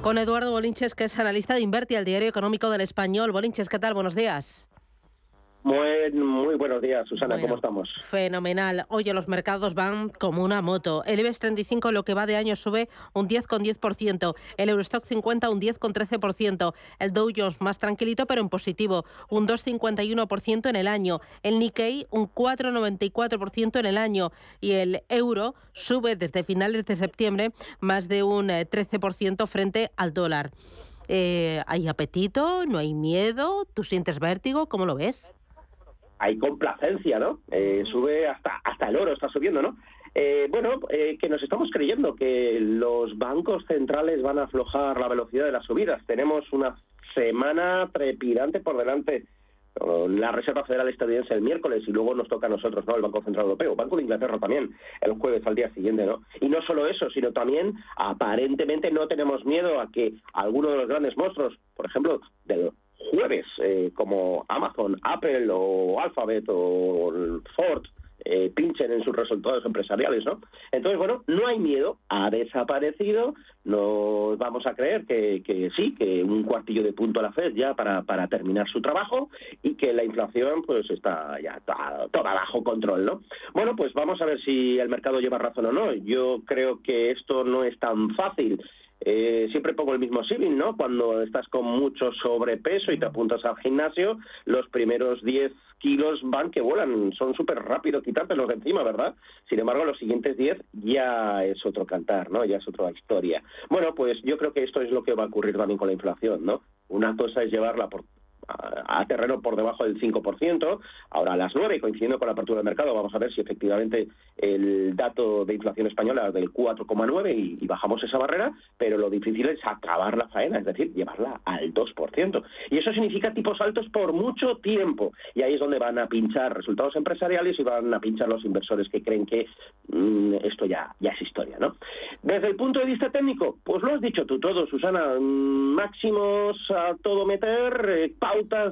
con Eduardo Bolinches, que es analista de Inverti, al diario económico del español. Bolinches, ¿qué tal? Buenos días. Muy, muy buenos días, Susana, ¿cómo estamos? Fenomenal. Oye, los mercados van como una moto. El IBEX 35 lo que va de año sube un 10,10%, el Eurostock 50 un 10,13%, el Dow Jones más tranquilito pero en positivo, un 2,51% en el año, el Nikkei un 4,94% en el año y el euro sube desde finales de septiembre más de un 13% eh, frente al dólar. Eh, ¿Hay apetito? ¿No hay miedo? ¿Tú sientes vértigo? ¿Cómo lo ves? Hay complacencia, ¿no? Eh, sube hasta, hasta el oro, está subiendo, ¿no? Eh, bueno, eh, que nos estamos creyendo que los bancos centrales van a aflojar la velocidad de las subidas. Tenemos una semana trepidante por delante. La Reserva Federal estadounidense el miércoles y luego nos toca a nosotros, ¿no? El Banco Central Europeo, Banco de Inglaterra también, el jueves al día siguiente, ¿no? Y no solo eso, sino también aparentemente no tenemos miedo a que alguno de los grandes monstruos, por ejemplo, del jueves, eh, como Amazon, Apple o Alphabet o Ford, eh, pinchen en sus resultados empresariales, ¿no? Entonces, bueno, no hay miedo, ha desaparecido, nos vamos a creer que, sí, que un cuartillo de punto a la Fed ya para, para terminar su trabajo y que la inflación pues está ya toda, toda bajo control, ¿no? Bueno, pues vamos a ver si el mercado lleva razón o no. Yo creo que esto no es tan fácil. Eh, siempre pongo el mismo símil, ¿no? Cuando estás con mucho sobrepeso y te apuntas al gimnasio, los primeros 10 kilos van que vuelan, son súper rápido quitártelos de encima, ¿verdad? Sin embargo, los siguientes 10 ya es otro cantar, ¿no? Ya es otra historia. Bueno, pues yo creo que esto es lo que va a ocurrir también con la inflación, ¿no? Una cosa es llevarla por a, terreno por debajo del 5%. Ahora a las 9, coincidiendo con la apertura del mercado, vamos a ver si efectivamente el dato de inflación española es del 4,9 y, y, bajamos esa barrera, pero lo difícil es acabar la faena, es decir, llevarla al 2%. Y eso significa tipos altos por mucho tiempo. Y ahí es donde van a pinchar resultados empresariales y van a pinchar los inversores que creen que mm, esto ya, ya es historia. ¿no? Desde el punto de vista técnico, pues lo has dicho tú todo, Susana, mm, máximos a todo meter, eh,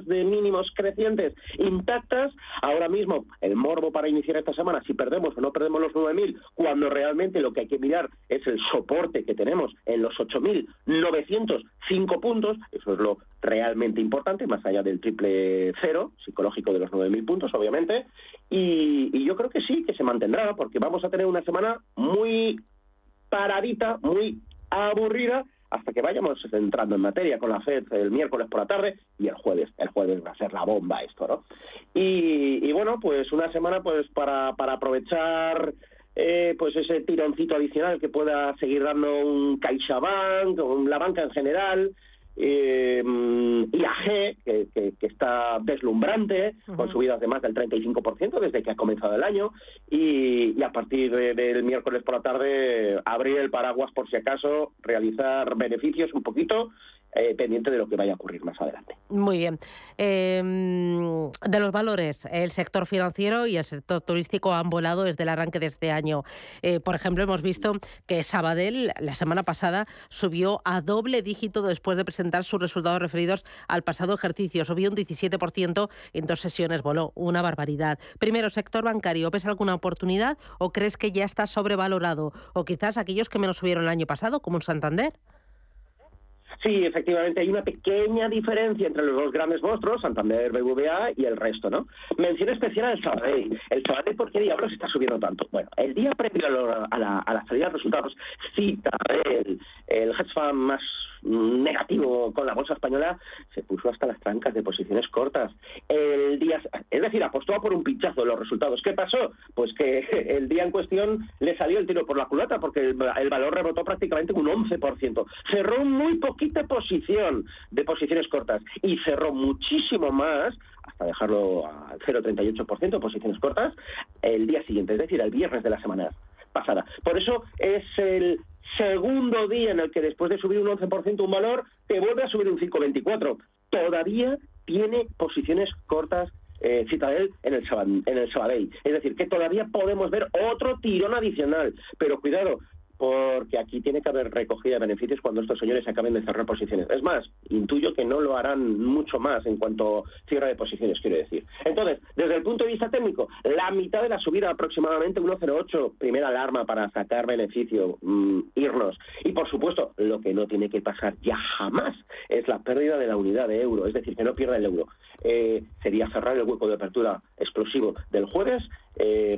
de mínimos crecientes intactas. Ahora mismo, el morbo para iniciar esta semana, si perdemos o no perdemos los 9.000, cuando realmente lo que hay que mirar es el soporte que tenemos en los 8.905 puntos, eso es lo realmente importante, más allá del triple cero psicológico de los 9.000 puntos, obviamente. Y, y yo creo que sí, que se mantendrá, porque vamos a tener una semana muy paradita, muy aburrida, hasta que vayamos entrando en materia con la FED el miércoles por la tarde y el jueves. El jueves va a ser la bomba esto, ¿no? Y, bueno, pues una semana pues para, para aprovechar eh, pues ese tironcito adicional que pueda seguir dando un CaixaBank o la banca en general, eh, IAG, que, que, está deslumbrante, con subidas de más del 35% desde que ha comenzado el año, y, a partir del miércoles por la tarde abrir el paraguas por si acaso, realizar beneficios un poquito eh, pendiente de lo que vaya a ocurrir más adelante. Muy bien. Em, de los valores, el sector financiero y el sector turístico han volado desde el arranque de este año. Eh, por ejemplo, hemos visto que Sabadell la semana pasada subió a doble dígito después de presentar sus resultados referidos al pasado ejercicio. Subió un 17% en dos sesiones, voló una barbaridad. Primero, sector bancario, ¿ves alguna oportunidad o crees que ya está sobrevalorado? O quizás aquellos que menos subieron el año pasado, como un Santander. Sí, efectivamente, hay una pequeña diferencia entre los dos grandes monstruos, Santander, BBVA y el resto, ¿no? Mención especial al Sabadell. El Sabadell, ¿por qué diablos está subiendo tanto? Bueno, el día previo a, la, a la, salida de resultados, cita el, el hedge fund más negativo con la bolsa española, se puso hasta las trancas de posiciones cortas. El día, es decir, apostó por un pinchazo los resultados. ¿Qué pasó? Pues que el día en cuestión le salió el tiro por la culata porque el, valor rebotó prácticamente un 11%. Cerró muy poquita posición de posiciones cortas y cerró muchísimo más hasta dejarlo al 0,38% de posiciones cortas el día siguiente, es decir, el viernes de la semana pasada. Por eso es el segundo día en el que después de subir un 11% un valor, te vuelve a subir un 5,24. Todavía tiene posiciones cortas eh, Citadel en el, en el Sabadell. Es decir, que todavía podemos ver otro tirón adicional. Pero cuidado, porque aquí tiene que haber recogida de beneficios cuando estos señores acaben de cerrar posiciones. Es más, intuyo que no lo harán mucho más en cuanto cierre de posiciones, quiero decir. Desde el punto de vista técnico, la mitad de la subida, aproximadamente 1,08, primera alarma para sacar beneficio, mm, irnos. Y por supuesto, lo que no tiene que pasar ya jamás es la pérdida de la unidad de euro, es decir, que no pierda el euro. Eh, sería cerrar el hueco de apertura explosivo del jueves eh,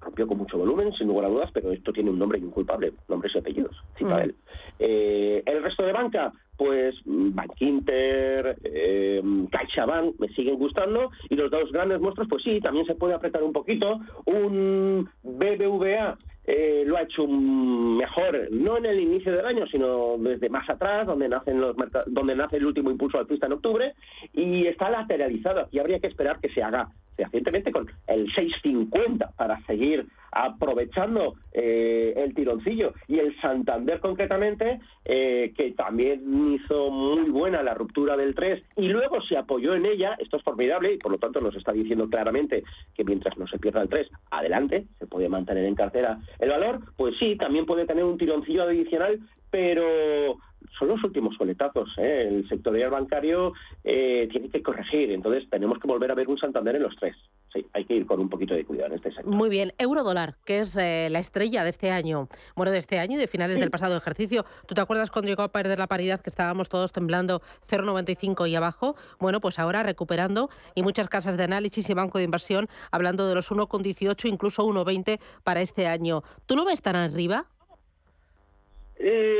rompió con mucho volumen, sin lugar a dudas, pero esto tiene un nombre inculpable, nombres y apellidos, cita mm. él. Eh, el resto de banca, pues Bankinter, eh, CaixaBank me siguen gustando y los dos grandes monstruos, pues sí, también se puede apretar un poquito. Un BBVA eh, lo ha hecho mejor, no en el inicio del año, sino desde más atrás, donde nacen los donde nace el último impulso alcista en octubre, y está lateralizado. y habría que esperar que se haga recientemente con el 650 para seguir aprovechando eh, el tironcillo y el Santander concretamente eh, que también hizo muy buena la ruptura del 3 y luego se apoyó en ella, esto es formidable y por lo tanto nos está diciendo claramente que mientras no se pierda el 3, adelante, se puede mantener en cartera el valor, pues sí, también puede tener un tironcillo adicional, pero son los últimos coletazos. ¿eh? El sectorial bancario eh, tiene que corregir, entonces tenemos que volver a ver un Santander en los tres. Sí, hay que ir con un poquito de cuidado en este sector. Muy bien, euro-dólar, que es eh, la estrella de este año, bueno, de este año y de finales del pasado ejercicio. ¿Tú te acuerdas cuando llegó a perder la paridad que estábamos todos temblando 0,95 y abajo? Bueno, pues ahora recuperando y muchas casas de análisis y banco de inversión hablando de los 1,18, incluso 1,20 para este año. ¿Tú lo ves tan arriba?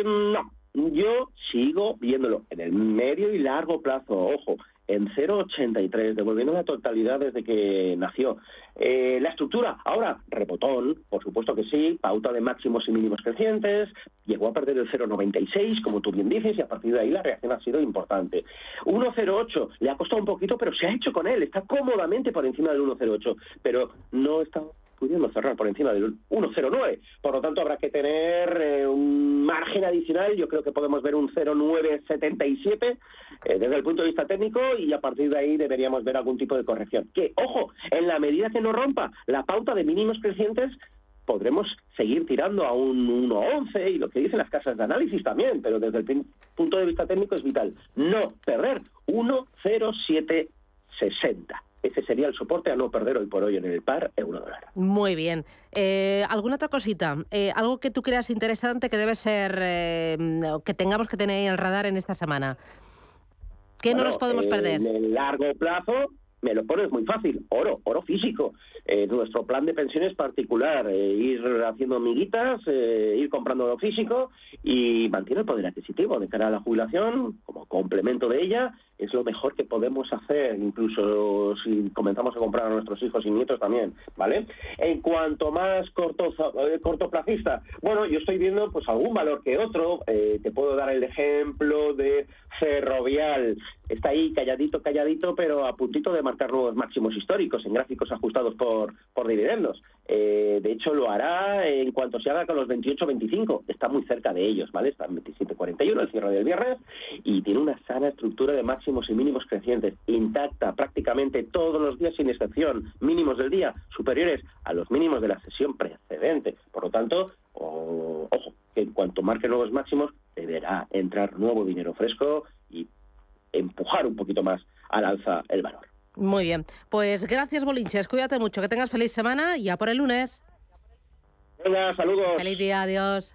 No, yo sigo viéndolo en el medio y largo plazo, ojo, en 0,83, devolviendo la totalidad desde que nació. Eh, la estructura, ahora, rebotón, por supuesto que sí, pauta de máximos y mínimos crecientes, llegó a perder el 0,96, como tú bien dices, y a partir de ahí la reacción ha sido importante. 1,08, le ha costado un poquito, pero se ha hecho con él, está cómodamente por encima del 1,08, pero no está pudiendo cerrar por encima del 1,09. Por lo tanto, habrá que tener eh, un margen adicional. Yo creo que podemos ver un 0,977 eh, desde el punto de vista técnico y a partir de ahí deberíamos ver algún tipo de corrección. Que, ojo, en la medida que no rompa la pauta de mínimos crecientes, podremos seguir tirando a un 1,11 y lo que dicen las casas de análisis también, pero desde el punto de vista técnico es vital. No perder 1,0760. Ese sería el soporte a no perder hoy por hoy en el par euro-dólar. Muy bien. Eh, ¿Alguna otra cosita? Eh, ¿Algo que tú creas interesante que debe ser, eh, que tengamos que tener en el radar en esta semana? ¿Qué no nos podemos perder? En el largo plazo, me lo pones muy fácil, oro, oro físico. nuestro plan de pensiones particular, ir haciendo amiguitas, ir comprando oro físico y mantiene el poder adquisitivo de cara a la jubilación como complemento de ella es lo mejor que podemos hacer, incluso si comenzamos a comprar a nuestros hijos y nietos también, ¿vale? En cuanto más corto, eh, cortoplacista, bueno, yo estoy viendo pues algún valor que otro, eh, te puedo dar el ejemplo de Ferrovial, está ahí calladito, calladito, pero a puntito de marcar nuevos máximos históricos en gráficos ajustados por, por dividendos. Eh, de hecho, lo hará en cuanto se haga con los 28-25, está muy cerca de ellos, ¿vale? Está en 27-41, el cierre del viernes, y tiene una sana estructura de máximos y mínimos crecientes, intacta prácticamente todos los días sin excepción, mínimos del día superiores a los mínimos de la sesión precedente. Por lo tanto, ojo, que en cuanto marque nuevos máximos, deberá entrar nuevo dinero fresco y empujar un poquito más al alza el valor. Muy bien, pues gracias Bolinches, cuídate mucho, que tengas feliz semana y ya por el lunes. Venga, saludos. Feliz día, adiós.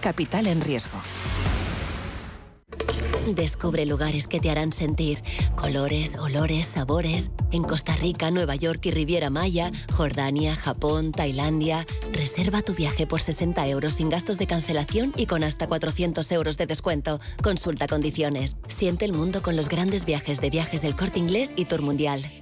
Capital en riesgo. Descubre lugares que te harán sentir colores, olores, sabores. En Costa Rica, Nueva York y Riviera Maya, Jordania, Japón, Tailandia. Reserva tu viaje por 60 euros sin gastos de cancelación y con hasta 400 euros de descuento. Consulta condiciones. Siente el mundo con los grandes viajes de viajes del corte inglés y Tour Mundial.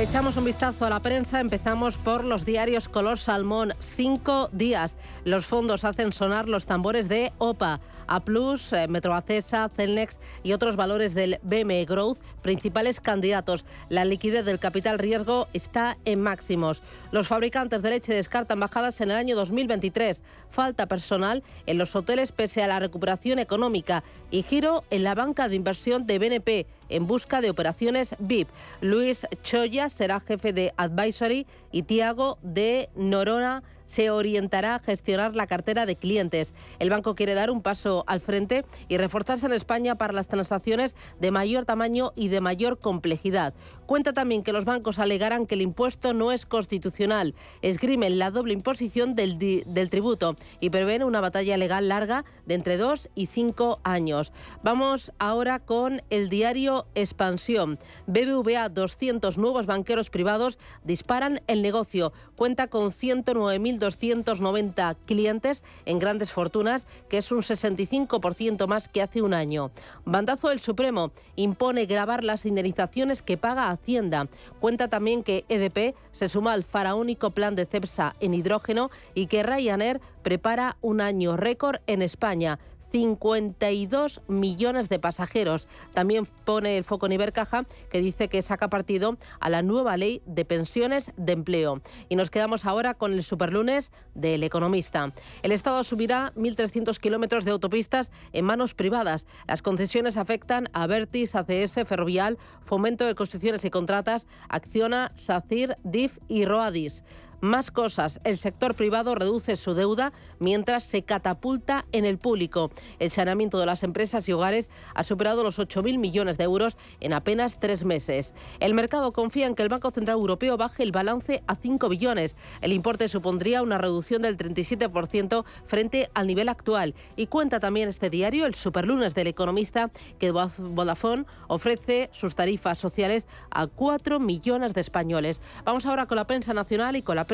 Echamos un vistazo a la prensa. Empezamos por los diarios color salmón. Cinco días. Los fondos hacen sonar los tambores de OPA, A, eh, Metroacesa, Celnex y otros valores del BME Growth, principales candidatos. La liquidez del capital riesgo está en máximos. Los fabricantes de leche descartan bajadas en el año 2023. Falta personal en los hoteles pese a la recuperación económica y giro en la banca de inversión de BNP en busca de operaciones VIP. Luis Choya será jefe de Advisory y Tiago de Norona se orientará a gestionar la cartera de clientes. El banco quiere dar un paso al frente y reforzarse en España para las transacciones de mayor tamaño y de mayor complejidad. Cuenta también que los bancos alegarán que el impuesto no es constitucional, esgrimen la doble imposición del, del tributo y prevén una batalla legal larga de entre dos y cinco años. Vamos ahora con el diario Expansión. BBVA, 200 nuevos banqueros privados disparan el negocio. Cuenta con 109.290 clientes en grandes fortunas, que es un 65% más que hace un año. Bandazo del Supremo impone grabar las indemnizaciones que paga Hacienda. Cuenta también que EDP se suma al faraónico plan de CEPSA en hidrógeno y que Ryanair prepara un año récord en España. 52 millones de pasajeros. También pone el foco en Ibercaja, que dice que saca partido a la nueva ley de pensiones de empleo. Y nos quedamos ahora con el superlunes del economista. El Estado asumirá 1.300 kilómetros de autopistas en manos privadas. Las concesiones afectan a Vertis, ACS, Ferrovial, Fomento de Construcciones y Contratas, Acciona, SACIR, DIF y Roadis. Más cosas, el sector privado reduce su deuda mientras se catapulta en el público. El saneamiento de las empresas y hogares ha superado los 8.000 millones de euros en apenas tres meses. El mercado confía en que el Banco Central Europeo baje el balance a 5 billones. El importe supondría una reducción del 37% frente al nivel actual. Y cuenta también este diario, el superlunes del economista, que Vodafone ofrece sus tarifas sociales a 4 millones de españoles. Vamos ahora con la prensa nacional y con la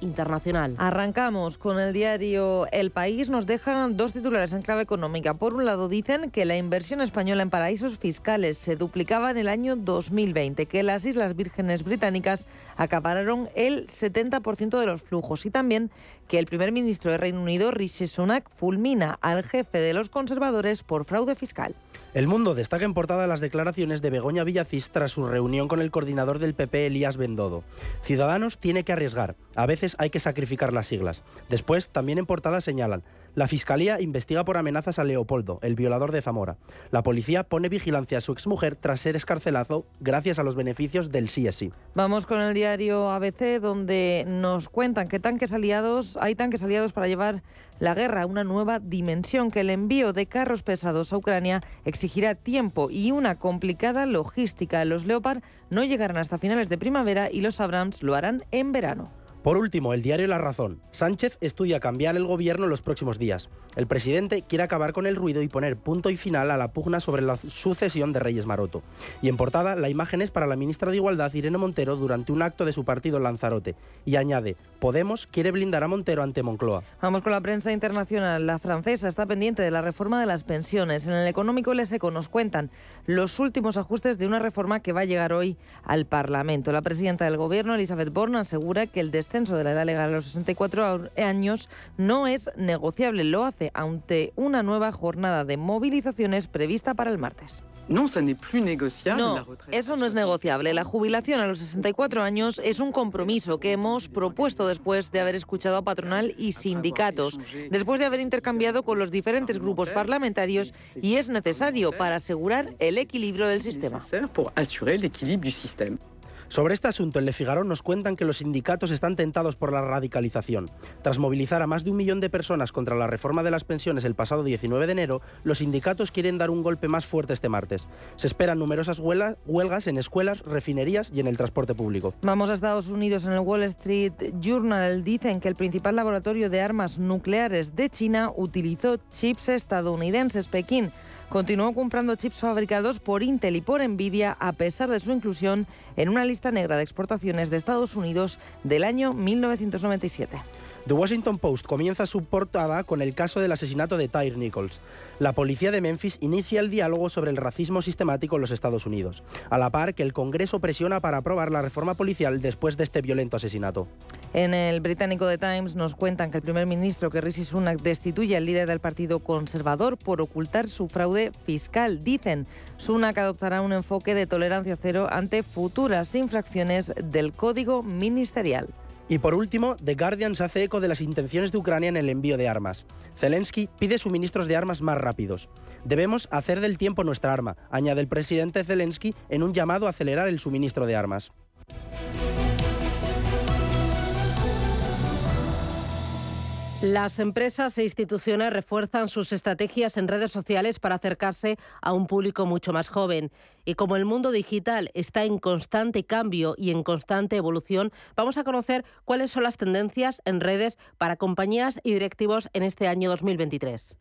internacional. Arrancamos con el diario El País. Nos dejan dos titulares en clave económica. Por un lado, dicen que la inversión española en paraísos fiscales se duplicaba en el año 2020, que las Islas Vírgenes Británicas acapararon el 70% de los flujos y también que el primer ministro de Reino Unido, Rishi Sunak, fulmina al jefe de los conservadores por fraude fiscal. El Mundo destaca en portada las declaraciones de Begoña Villacís tras su reunión con el coordinador del PP, Elías Bendodo. Ciudadanos tiene que arriesgar, a veces hay que sacrificar las siglas. Después, también en portada señalan, La Fiscalía investiga por amenazas a Leopoldo, el violador de Zamora. La policía pone vigilancia a su exmujer tras ser escarcelado gracias a los beneficios del CSI. Vamos con el diario ABC, donde nos cuentan que tanques aliados, hay tanques aliados para llevar la guerra a una nueva dimensión, que el envío de carros pesados a Ucrania exigirá tiempo y una complicada logística. Los Leopard no llegarán hasta finales de primavera y los Abrams lo harán en verano. Por último, el diario La Razón. Sánchez estudia cambiar el gobierno en los próximos días. El presidente quiere acabar con el ruido y poner punto y final a la pugna sobre la sucesión de Reyes Maroto. Y en portada, la imagen es para la ministra de Igualdad, Irene Montero, durante un acto de su partido Lanzarote. Y añade, Podemos quiere blindar a Montero ante Moncloa. Vamos con la prensa internacional. La francesa está pendiente de la reforma de las pensiones. En el económico El Eco nos cuentan los últimos ajustes de una reforma que va a llegar hoy al Parlamento. La presidenta del gobierno, Elizabeth Borne, asegura que el descenso de la edad legal a los 64 años no es negociable. Lo hace ante una nueva jornada de movilizaciones prevista para el martes. No, eso no es negociable. La jubilación a los 64 años es un compromiso que hemos propuesto después de haber escuchado a patronal y sindicatos, después de haber intercambiado con los diferentes grupos parlamentarios y es necesario para asegurar el equilibrio del sistema. Sobre este asunto, en Le Figaro nos cuentan que los sindicatos están tentados por la radicalización. Tras movilizar a más de un millón de personas contra la reforma de las pensiones el pasado 19 de enero, los sindicatos quieren dar un golpe más fuerte este martes. Se esperan numerosas huelgas en escuelas, refinerías y en el transporte público. Vamos a Estados Unidos. En el Wall Street Journal dicen que el principal laboratorio de armas nucleares de China utilizó chips estadounidenses. Pekín continuó comprando chips fabricados por Intel y por Nvidia a pesar de su inclusión en una lista negra de exportaciones de Estados Unidos del año 1997. The Washington Post comienza su portada con el caso del asesinato de Tyre Nichols. La policía de Memphis inicia el diálogo sobre el racismo sistemático en los Estados Unidos, a la par que el Congreso presiona para aprobar la reforma policial después de este violento asesinato. En el británico The Times nos cuentan que el primer ministro que Rishi Sunak destituye al líder del Partido Conservador por ocultar su fraude fiscal. Dicen, Sunak adoptará un enfoque de tolerancia cero ante futuras infracciones del Código Ministerial. Y por último, The Guardian se hace eco de las intenciones de Ucrania en el envío de armas. Zelensky pide suministros de armas más rápidos. Debemos hacer del tiempo nuestra arma, añade el presidente Zelensky en un llamado a acelerar el suministro de armas. Las empresas e instituciones refuerzan sus estrategias en redes sociales para acercarse a un público mucho más joven. Y como el mundo digital está en constante cambio y en constante evolución, vamos a conocer cuáles son las tendencias en redes para compañías y directivos en este año 2023.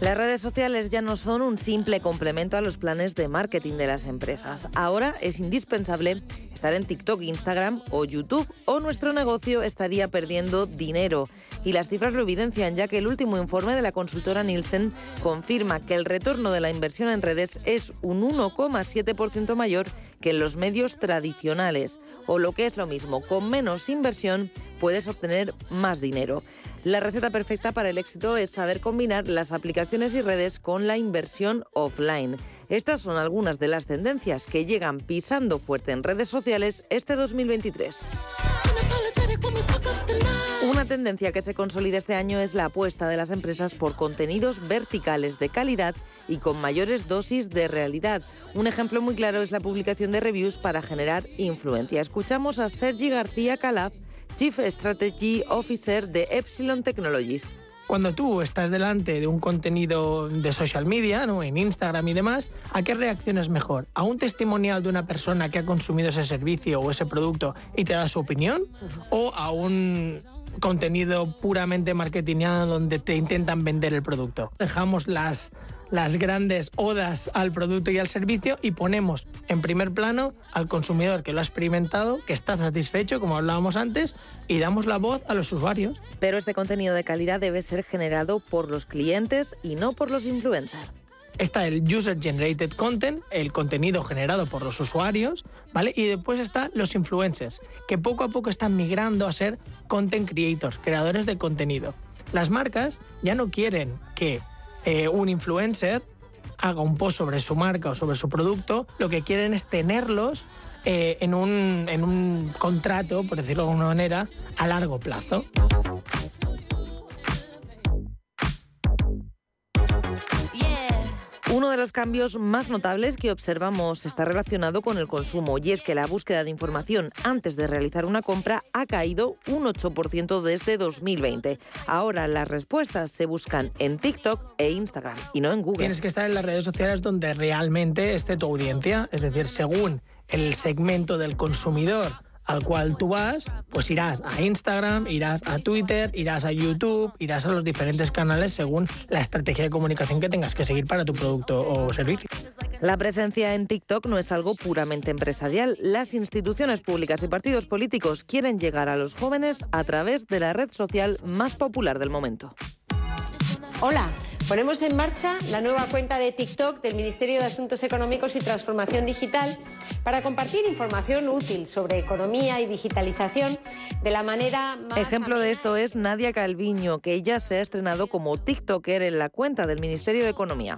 Las redes sociales ya no son un simple complemento a los planes de marketing de las empresas. Ahora es indispensable estar en TikTok, Instagram o YouTube o nuestro negocio estaría perdiendo dinero. Y las cifras lo evidencian ya que el último informe de la consultora Nielsen confirma que el retorno de la inversión en redes es un 1,7% mayor que en los medios tradicionales. O lo que es lo mismo, con menos inversión puedes obtener más dinero. La receta perfecta para el éxito es saber combinar las aplicaciones y redes con la inversión offline. Estas son algunas de las tendencias que llegan pisando fuerte en redes sociales este 2023. Una tendencia que se consolida este año es la apuesta de las empresas por contenidos verticales de calidad y con mayores dosis de realidad. Un ejemplo muy claro es la publicación de reviews para generar influencia. Escuchamos a Sergi García Calab, Chief Strategy Officer de Epsilon Technologies. Cuando tú estás delante de un contenido de social media, ¿no? en Instagram y demás, ¿a qué reacciones mejor? ¿A un testimonial de una persona que ha consumido ese servicio o ese producto y te da su opinión? ¿O a un contenido puramente marketingado donde te intentan vender el producto? Dejamos las las grandes odas al producto y al servicio y ponemos en primer plano al consumidor que lo ha experimentado, que está satisfecho, como hablábamos antes, y damos la voz a los usuarios. Pero este contenido de calidad debe ser generado por los clientes y no por los influencers. Está el User Generated Content, el contenido generado por los usuarios, ¿vale? Y después están los influencers, que poco a poco están migrando a ser content creators, creadores de contenido. Las marcas ya no quieren que eh, un influencer haga un post sobre su marca o sobre su producto, lo que quieren es tenerlos eh, en, un, en un contrato, por decirlo de alguna manera, a largo plazo. Uno de los cambios más notables que observamos está relacionado con el consumo y es que la búsqueda de información antes de realizar una compra ha caído un 8% desde 2020. Ahora las respuestas se buscan en TikTok e Instagram y no en Google. Tienes que estar en las redes sociales donde realmente esté tu audiencia, es decir, según el segmento del consumidor al cual tú vas, pues irás a Instagram, irás a Twitter, irás a YouTube, irás a los diferentes canales según la estrategia de comunicación que tengas que seguir para tu producto o servicio. La presencia en TikTok no es algo puramente empresarial. Las instituciones públicas y partidos políticos quieren llegar a los jóvenes a través de la red social más popular del momento. Hola. Ponemos en marcha la nueva cuenta de TikTok del Ministerio de Asuntos Económicos y Transformación Digital para compartir información útil sobre economía y digitalización de la manera más... Ejemplo de esto es Nadia Calviño, que ella se ha estrenado como TikToker en la cuenta del Ministerio de Economía.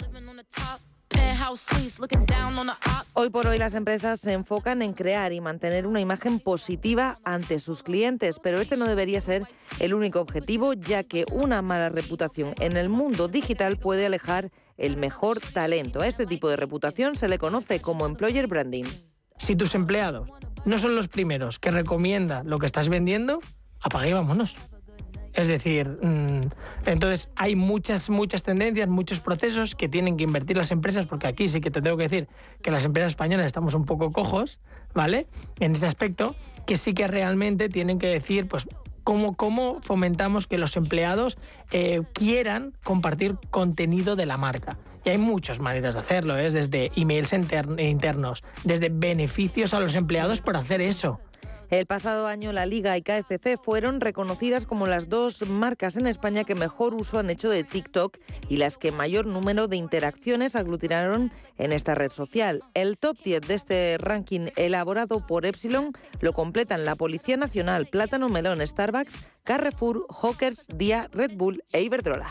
Hoy por hoy las empresas se enfocan en crear y mantener una imagen positiva ante sus clientes, pero este no debería ser el único objetivo, ya que una mala reputación en el mundo digital puede alejar el mejor talento. A este tipo de reputación se le conoce como employer branding. Si tus empleados no son los primeros que recomiendan lo que estás vendiendo, apague y vámonos. Es decir, mm, entonces hay muchas, muchas tendencias, muchos procesos que tienen que invertir las empresas, porque aquí sí que te tengo que decir que las empresas españolas estamos un poco cojos, ¿vale? En ese aspecto, que sí que realmente tienen que decir, pues, cómo, cómo fomentamos que los empleados eh, quieran compartir contenido de la marca. Y hay muchas maneras de hacerlo, ¿eh? desde emails internos, desde beneficios a los empleados por hacer eso. El pasado año la Liga y KFC fueron reconocidas como las dos marcas en España que mejor uso han hecho de TikTok y las que mayor número de interacciones aglutinaron en esta red social. El top 10 de este ranking elaborado por Epsilon lo completan la Policía Nacional, Plátano Melón, Starbucks, Carrefour, Hawkers, Dia, Red Bull e Iberdrola.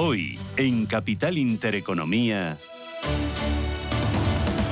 Hoy, en Capital Intereconomía.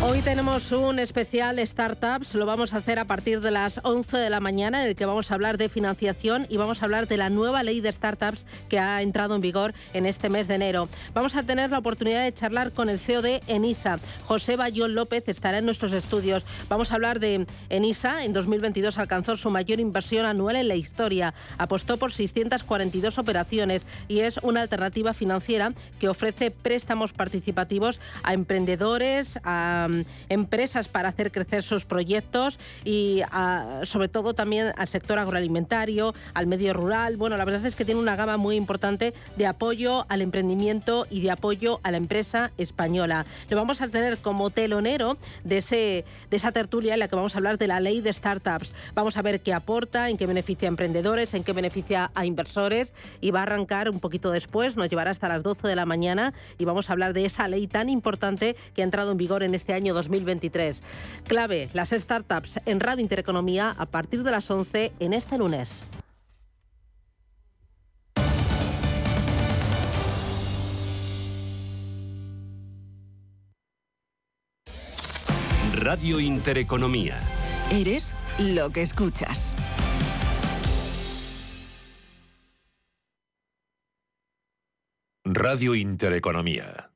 Hoy tenemos un especial Startups, lo vamos a hacer a partir de las 11 de la mañana en el que vamos a hablar de financiación y vamos a hablar de la nueva ley de startups que ha entrado en vigor en este mes de enero. Vamos a tener la oportunidad de charlar con el CEO de ENISA, José Bayón López, estará en nuestros estudios. Vamos a hablar de ENISA, en 2022 alcanzó su mayor inversión anual en la historia, apostó por 642 operaciones y es una alternativa financiera que ofrece préstamos participativos a emprendedores, a empresas para hacer crecer sus proyectos y sobre todo también al sector agroalimentario, al medio rural. Bueno, la verdad es que tiene una gama muy importante de apoyo al emprendimiento y de apoyo a la empresa española. Lo vamos a tener como telonero de, ese, de esa tertulia en la que vamos a hablar de la ley de startups. Vamos a ver qué aporta, en qué beneficia a emprendedores, en qué beneficia a inversores y va a arrancar un poquito después, nos llevará hasta las 12 de la mañana y vamos a hablar de esa ley tan importante que ha entrado en vigor en este año 2023. Clave, las startups en Radio Intereconomía a partir de las 11 en este lunes. Radio Intereconomía. Eres lo que escuchas. Radio Intereconomía.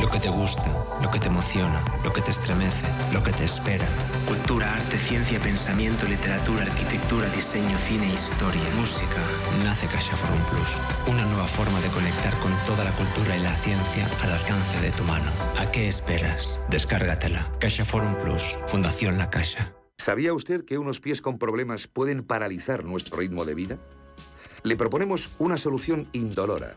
Lo que te gusta, lo que te emociona, lo que te estremece, lo que te espera. Cultura, arte, ciencia, pensamiento, literatura, arquitectura, diseño, cine, historia, música. Nace Caixa Forum Plus, una nueva forma de conectar con toda la cultura y la ciencia al alcance de tu mano. ¿A qué esperas? Descárgatela. Caixa Forum Plus, Fundación La Caixa. ¿Sabía usted que unos pies con problemas pueden paralizar nuestro ritmo de vida? Le proponemos una solución indolora